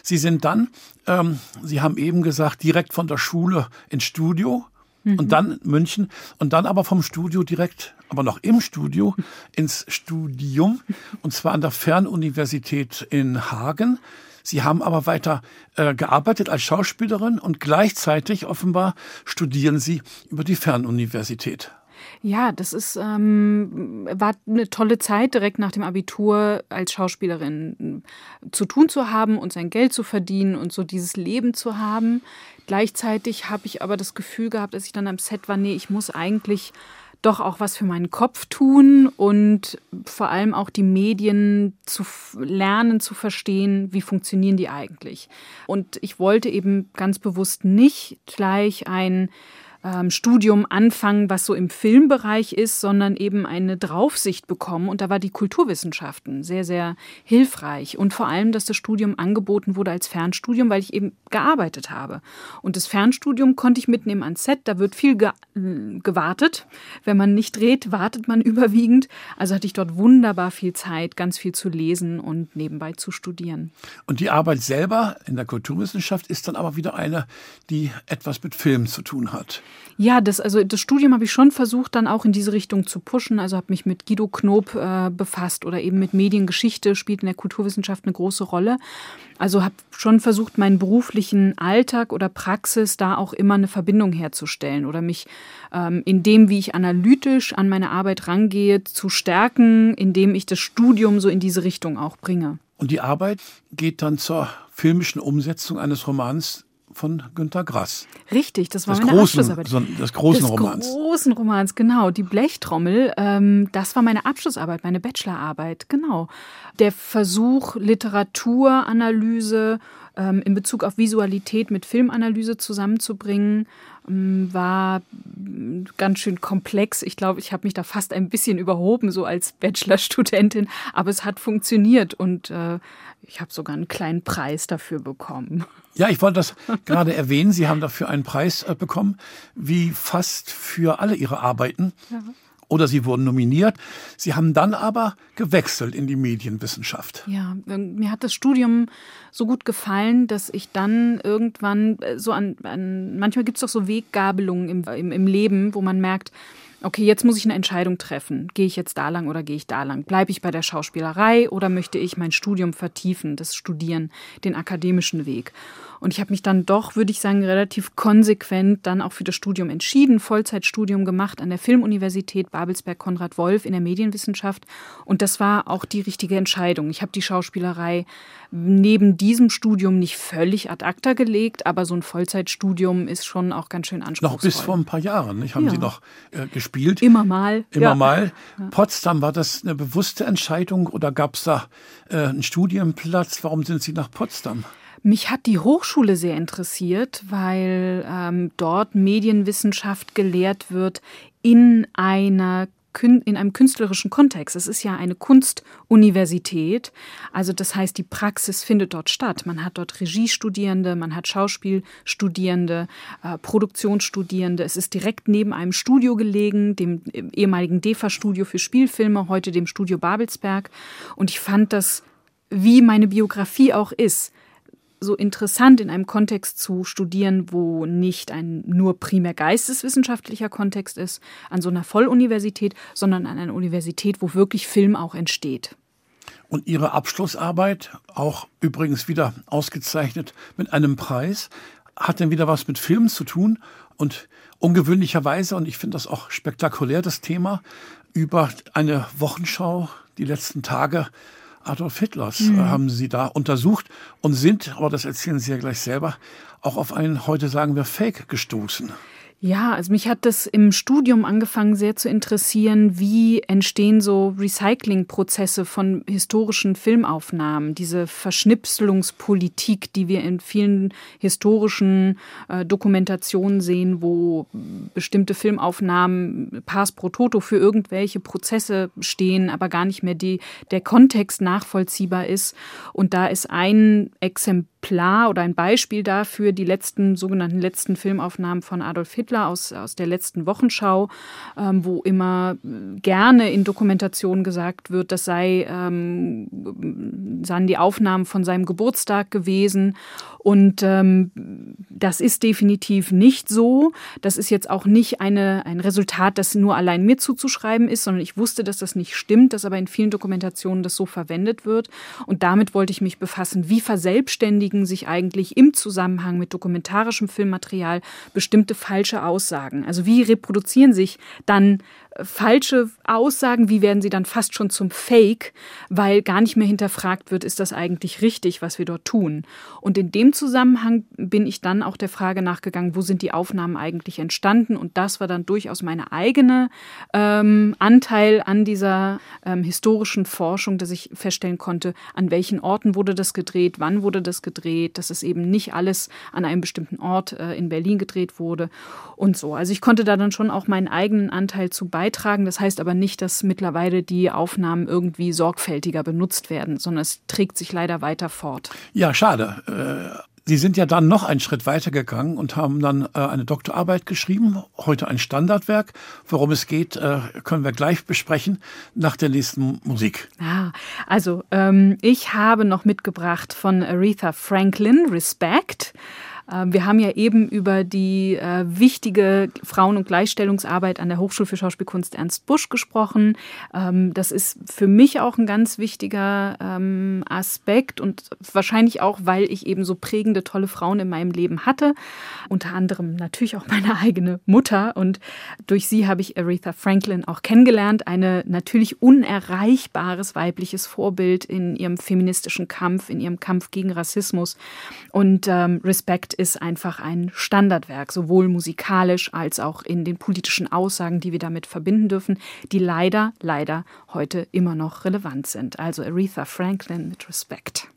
B: Sie sind dann, ähm, Sie haben eben gesagt, direkt von der Schule ins Studio. Und dann München und dann aber vom Studio direkt, aber noch im Studio, ins Studium und zwar an der Fernuniversität in Hagen. Sie haben aber weiter äh, gearbeitet als Schauspielerin und gleichzeitig offenbar studieren Sie über die Fernuniversität.
C: Ja, das ist ähm, war eine tolle Zeit, direkt nach dem Abitur als Schauspielerin äh, zu tun zu haben und sein Geld zu verdienen und so dieses Leben zu haben. Gleichzeitig habe ich aber das Gefühl gehabt, als ich dann am Set war, nee, ich muss eigentlich doch auch was für meinen Kopf tun und vor allem auch die Medien zu lernen, zu verstehen, wie funktionieren die eigentlich. Und ich wollte eben ganz bewusst nicht gleich ein ähm, Studium anfangen, was so im Filmbereich ist, sondern eben eine Draufsicht bekommen. Und da war die Kulturwissenschaften sehr, sehr hilfreich. Und vor allem, dass das Studium angeboten wurde als Fernstudium, weil ich eben gearbeitet habe. Und das Fernstudium konnte ich mitnehmen ans Set. Da wird viel gewartet. Wenn man nicht dreht, wartet man überwiegend. Also hatte ich dort wunderbar viel Zeit, ganz viel zu lesen und nebenbei zu studieren.
B: Und die Arbeit selber in der Kulturwissenschaft ist dann aber wieder eine, die etwas mit Film zu tun hat.
C: Ja, das, also das Studium habe ich schon versucht, dann auch in diese Richtung zu pushen. Also habe mich mit Guido Knob äh, befasst oder eben mit Mediengeschichte, spielt in der Kulturwissenschaft eine große Rolle. Also habe schon versucht, meinen beruflichen Alltag oder Praxis da auch immer eine Verbindung herzustellen oder mich ähm, in dem, wie ich analytisch an meine Arbeit rangehe, zu stärken, indem ich das Studium so in diese Richtung auch bringe.
B: Und die Arbeit geht dann zur filmischen Umsetzung eines Romans von Günter Grass.
C: Richtig, das war
B: Des
C: meine
B: großen,
C: Abschlussarbeit.
B: so- des großen
C: des
B: Romans.
C: großen Romans, genau. Die Blechtrommel, ähm, das war meine Abschlussarbeit, meine Bachelorarbeit, genau. Der Versuch, Literaturanalyse ähm, in Bezug auf Visualität mit Filmanalyse zusammenzubringen, war mm, ganz schön komplex. Ich glaube, ich habe mich da fast ein bisschen überhoben, so als Bachelorstudentin, aber es hat funktioniert und äh, ich habe sogar einen kleinen Preis dafür bekommen.
B: Ja, ich wollte das gerade erwähnen. Sie haben dafür einen Preis äh, bekommen, wie fast für alle Ihre Arbeiten. Ja. Oder Sie wurden nominiert. Sie haben dann aber gewechselt in die Medienwissenschaft.
C: Ja, mir hat das Studium so gut gefallen, dass ich dann irgendwann äh, so an, an manchmal gibt es doch so Weggabelungen im, im, im Leben, wo man merkt, okay, jetzt muss ich eine Entscheidung treffen. Gehe ich jetzt da lang oder gehe ich da lang? Bleibe ich bei der Schauspielerei oder möchte ich mein Studium vertiefen, das Studieren, den akademischen Weg? Und ich habe mich dann doch, würde ich sagen, relativ konsequent dann auch für das Studium entschieden, Vollzeitstudium gemacht an der Filmuniversität Babelsberg Konrad Wolf in der Medienwissenschaft. Und das war auch die richtige Entscheidung. Ich habe die Schauspielerei neben diesem Studium nicht völlig ad acta gelegt, aber so ein Vollzeitstudium ist schon auch ganz schön anspruchsvoll.
B: Noch bis vor ein paar Jahren, nicht? Haben
C: ja.
B: Sie noch äh, gespielt?
C: Immer mal.
B: Immer ja. mal. Potsdam, war das eine bewusste Entscheidung oder gab es da äh, einen Studienplatz? Warum sind Sie nach Potsdam?
C: Mich hat die Hochschule sehr interessiert, weil ähm, dort Medienwissenschaft gelehrt wird in einer in einem künstlerischen Kontext. Es ist ja eine Kunstuniversität. Also das heißt, die Praxis findet dort statt. Man hat dort Regiestudierende, man hat Schauspielstudierende, äh, Produktionsstudierende. Es ist direkt neben einem Studio gelegen, dem ehemaligen DEFA-Studio für Spielfilme, heute dem Studio Babelsberg. Und ich fand das, wie meine Biografie auch ist, so interessant in einem Kontext zu studieren, wo nicht ein nur primär geisteswissenschaftlicher Kontext ist, an so einer Volluniversität, sondern an einer Universität, wo wirklich Film auch entsteht.
B: Und Ihre Abschlussarbeit, auch übrigens wieder ausgezeichnet mit einem Preis, hat denn wieder was mit Filmen zu tun und ungewöhnlicherweise, und ich finde das auch spektakulär, das Thema, über eine Wochenschau die letzten Tage Adolf Hitlers mhm. haben sie da untersucht und sind, aber das erzählen Sie ja gleich selber, auch auf einen, heute sagen wir, Fake gestoßen.
C: Ja, also mich hat das im Studium angefangen sehr zu interessieren, wie entstehen so Recyclingprozesse von historischen Filmaufnahmen, diese Verschnipselungspolitik, die wir in vielen historischen äh, Dokumentationen sehen, wo bestimmte Filmaufnahmen pars pro toto für irgendwelche Prozesse stehen, aber gar nicht mehr die, der Kontext nachvollziehbar ist. Und da ist ein Exemplar Exemplar oder ein Beispiel dafür die letzten sogenannten letzten Filmaufnahmen von Adolf Hitler aus, aus der letzten Wochenschau, ähm, wo immer gerne in Dokumentationen gesagt wird, das sei, ähm, seien die Aufnahmen von seinem Geburtstag gewesen. Und ähm, das ist definitiv nicht so. Das ist jetzt auch nicht eine, ein Resultat, das nur allein mir zuzuschreiben ist, sondern ich wusste, dass das nicht stimmt, dass aber in vielen Dokumentationen das so verwendet wird. Und damit wollte ich mich befassen, wie verselbstständigen sich eigentlich im Zusammenhang mit dokumentarischem Filmmaterial bestimmte falsche Aussagen. Also wie reproduzieren sich dann falsche Aussagen, wie werden sie dann fast schon zum Fake, weil gar nicht mehr hinterfragt wird, ist das eigentlich richtig, was wir dort tun. Und in dem Zusammenhang bin ich dann auch der Frage nachgegangen, wo sind die Aufnahmen eigentlich entstanden? Und das war dann durchaus meine eigene ähm, Anteil an dieser ähm, historischen Forschung, dass ich feststellen konnte, an welchen Orten wurde das gedreht, wann wurde das gedreht, dass es eben nicht alles an einem bestimmten Ort äh, in Berlin gedreht wurde und so. Also ich konnte da dann schon auch meinen eigenen Anteil zu beitragen beitragen. Das heißt aber nicht, dass mittlerweile die Aufnahmen irgendwie sorgfältiger benutzt werden, sondern es trägt sich leider weiter fort.
B: Ja, schade. Äh, Sie sind ja dann noch einen Schritt weiter gegangen und haben dann äh, eine Doktorarbeit geschrieben, heute ein Standardwerk. Worum es geht, äh, können wir gleich besprechen nach der nächsten Musik.
C: Ja, also ähm, ich habe noch mitgebracht von Aretha Franklin, Respect. Ähm, wir haben ja eben über die äh, wichtige Frauen- und Gleichstellungsarbeit an der Hochschule für Schauspielkunst Ernst Busch gesprochen. Ähm, das ist für mich auch ein ganz wichtiger ähm, Aspekt und wahrscheinlich auch, weil ich eben so prägende, tolle Frauen in meinem Leben hatte. Unter anderem natürlich auch meine eigene Mutter. Und durch sie habe ich Aretha Franklin auch kennengelernt. Eine natürlich unerreichbares weibliches Vorbild in ihrem feministischen Kampf, in ihrem Kampf gegen Rassismus. Und ähm, Ist einfach ein Standardwerk, sowohl musikalisch als auch in den politischen Aussagen, die wir damit verbinden dürfen, die leider, leider heute immer noch relevant sind. Also Aretha Franklin mit Respekt.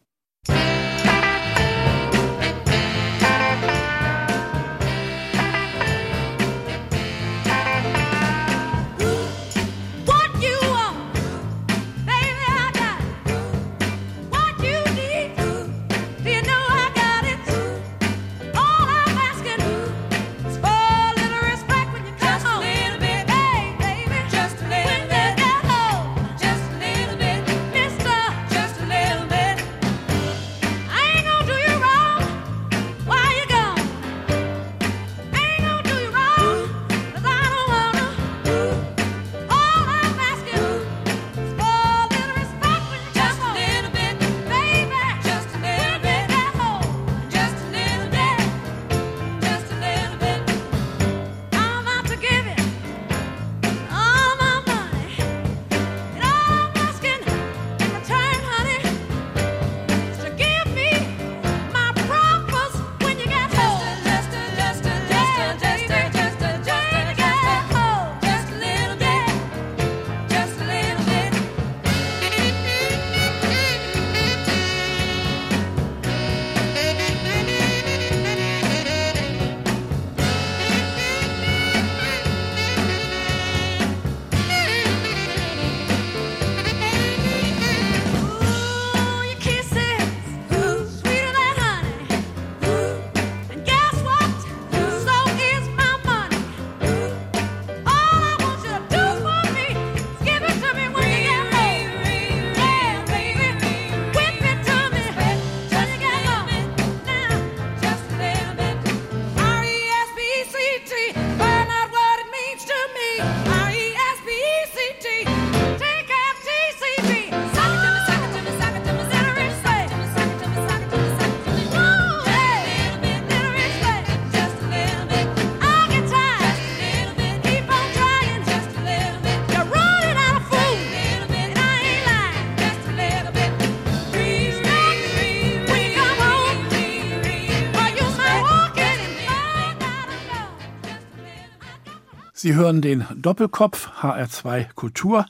B: Sie hören den Doppelkopf HR2 Kultur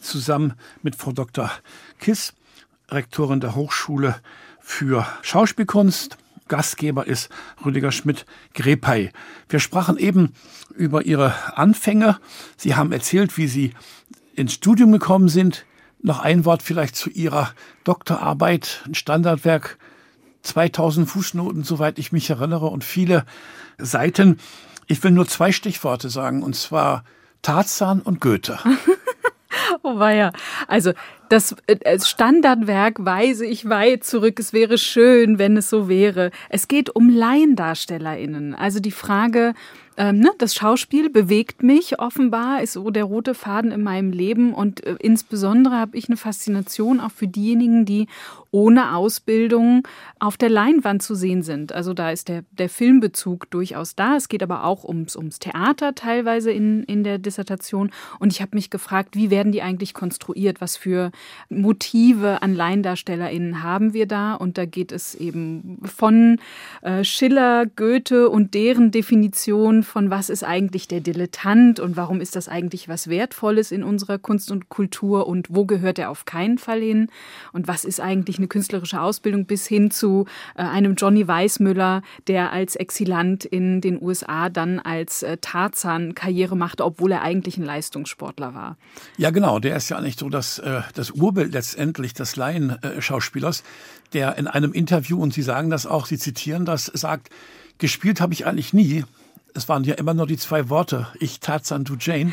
B: zusammen mit Frau Dr. Kiss, Rektorin der Hochschule für Schauspielkunst. Gastgeber ist Rüdiger Schmidt-Grepey. Wir sprachen eben über Ihre Anfänge. Sie haben erzählt, wie Sie ins Studium gekommen sind. Noch ein Wort vielleicht zu Ihrer Doktorarbeit, ein Standardwerk, 2000 Fußnoten, soweit ich mich erinnere, und viele Seiten. Ich will nur zwei Stichworte sagen, und zwar Tarzan und Goethe.
C: Oh weia. Also das äh, Standardwerk weise ich weit zurück. Es wäre schön, wenn es so wäre. Es geht um LaiendarstellerInnen. Also die Frage, ähm, ne, das Schauspiel bewegt mich offenbar, ist so der rote Faden in meinem Leben und äh, insbesondere habe ich eine Faszination auch für diejenigen, die ohne Ausbildung auf der Leinwand zu sehen sind. Also da ist der, der Filmbezug durchaus da. Es geht aber auch ums, ums Theater teilweise in, in der Dissertation. Und ich habe mich gefragt, wie werden die eigentlich konstruiert? Was für Motive an LaiendarstellerInnen haben wir da? Und da geht es eben von äh, Schiller, Goethe und deren Definition von was ist eigentlich der Dilettant und warum ist das eigentlich was Wertvolles in unserer Kunst und Kultur und wo gehört er auf keinen Fall hin? Und was ist eigentlich eine künstlerische Ausbildung bis hin zu äh, einem Johnny Weissmüller, der als Exilant in den USA dann als äh, Tarzan Karriere machte, obwohl er eigentlich ein Leistungssportler war.
B: Ja, genau. Der ist ja nicht so das, äh, das Urbild letztendlich des Laienschauspielers, der in einem Interview, und Sie sagen das auch, Sie zitieren das, sagt, gespielt habe ich eigentlich nie. Es waren ja immer nur die zwei Worte, ich Tarzan, du Jane.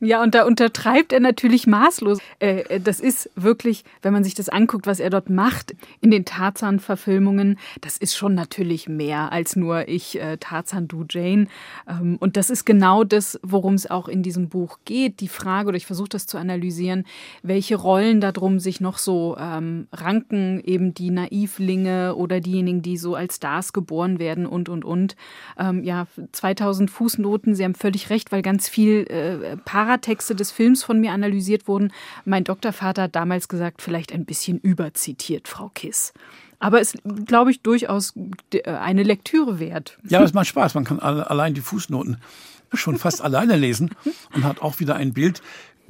C: Ja, und da untertreibt er natürlich maßlos. Äh, das ist wirklich, wenn man sich das anguckt, was er dort macht in den Tarzan-Verfilmungen, das ist schon natürlich mehr als nur ich, äh, Tarzan, du, Jane. Ähm, und das ist genau das, worum es auch in diesem Buch geht. Die Frage, oder ich versuche das zu analysieren, welche Rollen darum sich noch so ähm, ranken, eben die Naivlinge oder diejenigen, die so als Stars geboren werden und, und, und. Ähm, ja, 2000 Fußnoten, Sie haben völlig recht, weil ganz viel äh, Paratexte des Films von mir analysiert wurden. Mein Doktorvater hat damals gesagt, vielleicht ein bisschen überzitiert, Frau Kiss. Aber es glaube ich, durchaus äh, eine Lektüre wert.
B: Ja, es macht Spaß. Man kann allein die Fußnoten schon fast alleine lesen und hat auch wieder ein Bild.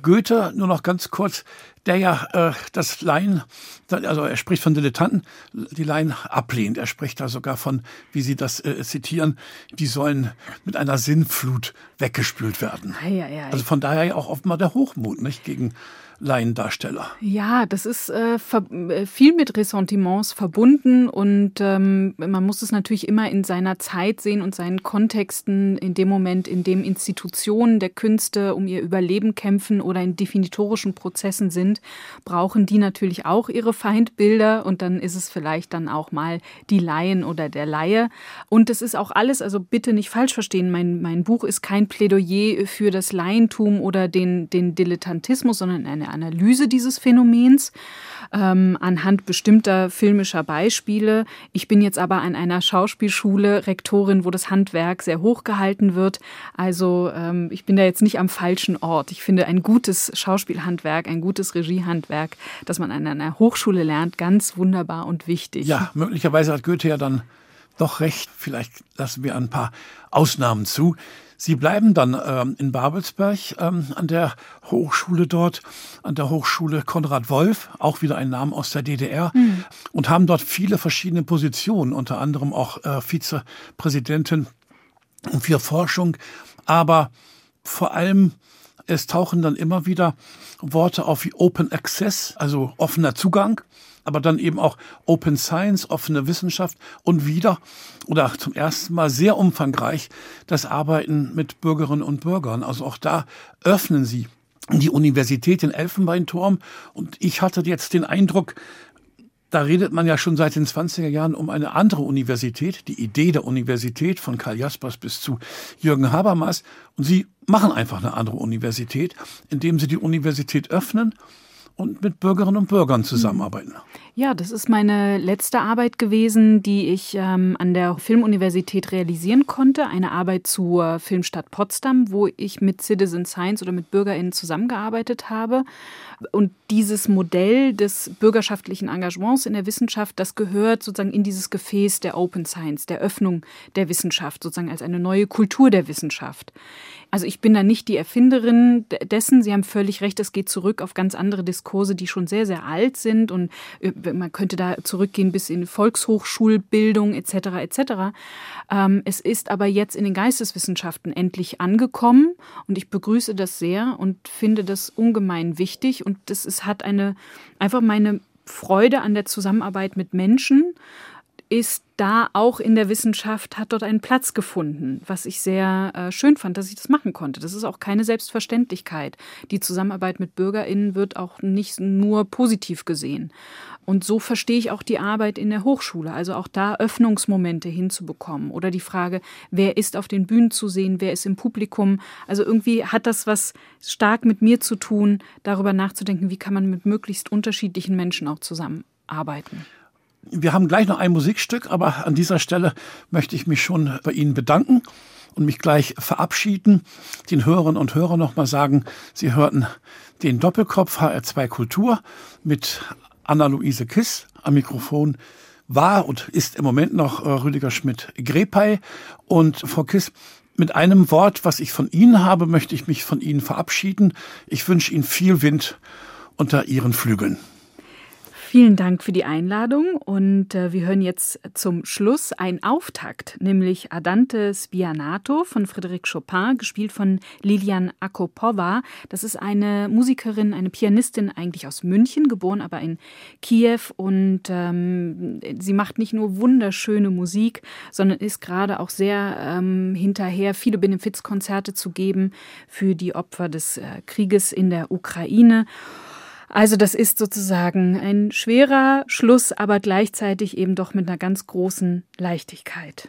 B: Goethe, nur noch ganz kurz, der ja äh, das Laien, also er spricht von Dilettanten, die Laien ablehnt. Er spricht da sogar von, wie Sie das äh, zitieren, die sollen mit einer Sinnflut weggespült werden.
C: Ei, ei, ei.
B: Also von daher ja auch oftmal der Hochmut, nicht gegen Laiendarsteller.
C: Ja, das ist äh, viel mit Ressentiments verbunden und ähm, man muss es natürlich immer in seiner Zeit sehen und seinen Kontexten, in dem Moment, in dem Institutionen der Künste um ihr Überleben kämpfen oder in definitorischen Prozessen sind, brauchen die natürlich auch ihre Feindbilder und dann ist es vielleicht dann auch mal die Laien oder der Laie. Und es ist auch alles, also bitte nicht falsch verstehen, mein, mein Buch ist kein Plädoyer für das Laientum oder den, den Dilettantismus, sondern eine Analyse dieses Phänomens ähm, anhand bestimmter filmischer Beispiele. Ich bin jetzt aber an einer Schauspielschule Rektorin, wo das Handwerk sehr hoch gehalten wird. Also ähm, ich bin da jetzt nicht am falschen Ort. Ich finde ein gutes Schauspielhandwerk, ein gutes Regiehandwerk, das man an einer Hochschule lernt, ganz wunderbar und wichtig.
B: Ja, möglicherweise hat Goethe ja dann doch recht. Vielleicht lassen wir ein paar Ausnahmen zu. Sie bleiben dann ähm, in Babelsberg ähm, an der Hochschule dort, an der Hochschule Konrad Wolf, auch wieder ein Name aus der DDR, mhm. und haben dort viele verschiedene Positionen, unter anderem auch äh, Vizepräsidentin für Forschung, aber vor allem es tauchen dann immer wieder Worte auf wie Open Access, also offener Zugang aber dann eben auch Open Science, offene Wissenschaft und wieder oder zum ersten Mal sehr umfangreich das Arbeiten mit Bürgerinnen und Bürgern. Also auch da öffnen sie die Universität in Elfenbeinturm und ich hatte jetzt den Eindruck, da redet man ja schon seit den 20er Jahren um eine andere Universität, die Idee der Universität von Karl Jaspers bis zu Jürgen Habermas. Und sie machen einfach eine andere Universität, indem sie die Universität öffnen und mit Bürgerinnen und Bürgern zusammenarbeiten.
C: Ja, das ist meine letzte Arbeit gewesen, die ich ähm, an der Filmuniversität realisieren konnte. Eine Arbeit zur Filmstadt Potsdam, wo ich mit Citizen Science oder mit BürgerInnen zusammengearbeitet habe. Und dieses Modell des bürgerschaftlichen Engagements in der Wissenschaft, das gehört sozusagen in dieses Gefäß der Open Science, der Öffnung der Wissenschaft, sozusagen als eine neue Kultur der Wissenschaft. Also ich bin da nicht die Erfinderin dessen. Sie haben völlig recht, es geht zurück auf ganz andere Diskurse, die schon sehr, sehr alt sind. Und äh, man könnte da zurückgehen bis in Volkshochschulbildung etc. etc. Ähm, es ist aber jetzt in den Geisteswissenschaften endlich angekommen und ich begrüße das sehr und finde das ungemein wichtig. Und das ist, hat eine einfach meine Freude an der Zusammenarbeit mit Menschen ist da auch in der Wissenschaft, hat dort einen Platz gefunden, was ich sehr äh, schön fand, dass ich das machen konnte. Das ist auch keine Selbstverständlichkeit. Die Zusammenarbeit mit BürgerInnen wird auch nicht nur positiv gesehen. Und so verstehe ich auch die Arbeit in der Hochschule, also auch da Öffnungsmomente hinzubekommen oder die Frage, wer ist auf den Bühnen zu sehen, wer ist im Publikum. Also irgendwie hat das was stark mit mir zu tun, darüber nachzudenken, wie kann man mit möglichst unterschiedlichen Menschen auch zusammenarbeiten.
B: Wir haben gleich noch ein Musikstück, aber an dieser Stelle möchte ich mich schon bei Ihnen bedanken und mich gleich verabschieden. Den Hörerinnen und Hörern nochmal sagen, Sie hörten den Doppelkopf HR2 Kultur mit Anna-Luise Kiss am Mikrofon war und ist im Moment noch äh, Rüdiger Schmidt-Grepey. Und Frau Kiss, mit einem Wort, was ich von Ihnen habe, möchte ich mich von Ihnen verabschieden. Ich wünsche Ihnen viel Wind unter Ihren Flügeln.
C: Vielen Dank für die Einladung und äh, wir hören jetzt zum Schluss einen Auftakt, nämlich Adante Spianato von Frédéric Chopin, gespielt von Lilian Akopova. Das ist eine Musikerin, eine Pianistin eigentlich aus München, geboren aber in Kiew und ähm, sie macht nicht nur wunderschöne Musik, sondern ist gerade auch sehr ähm, hinterher, viele Benefizkonzerte zu geben für die Opfer des äh, Krieges in der Ukraine. Also das ist sozusagen ein schwerer Schluss, aber gleichzeitig eben doch mit einer ganz großen Leichtigkeit.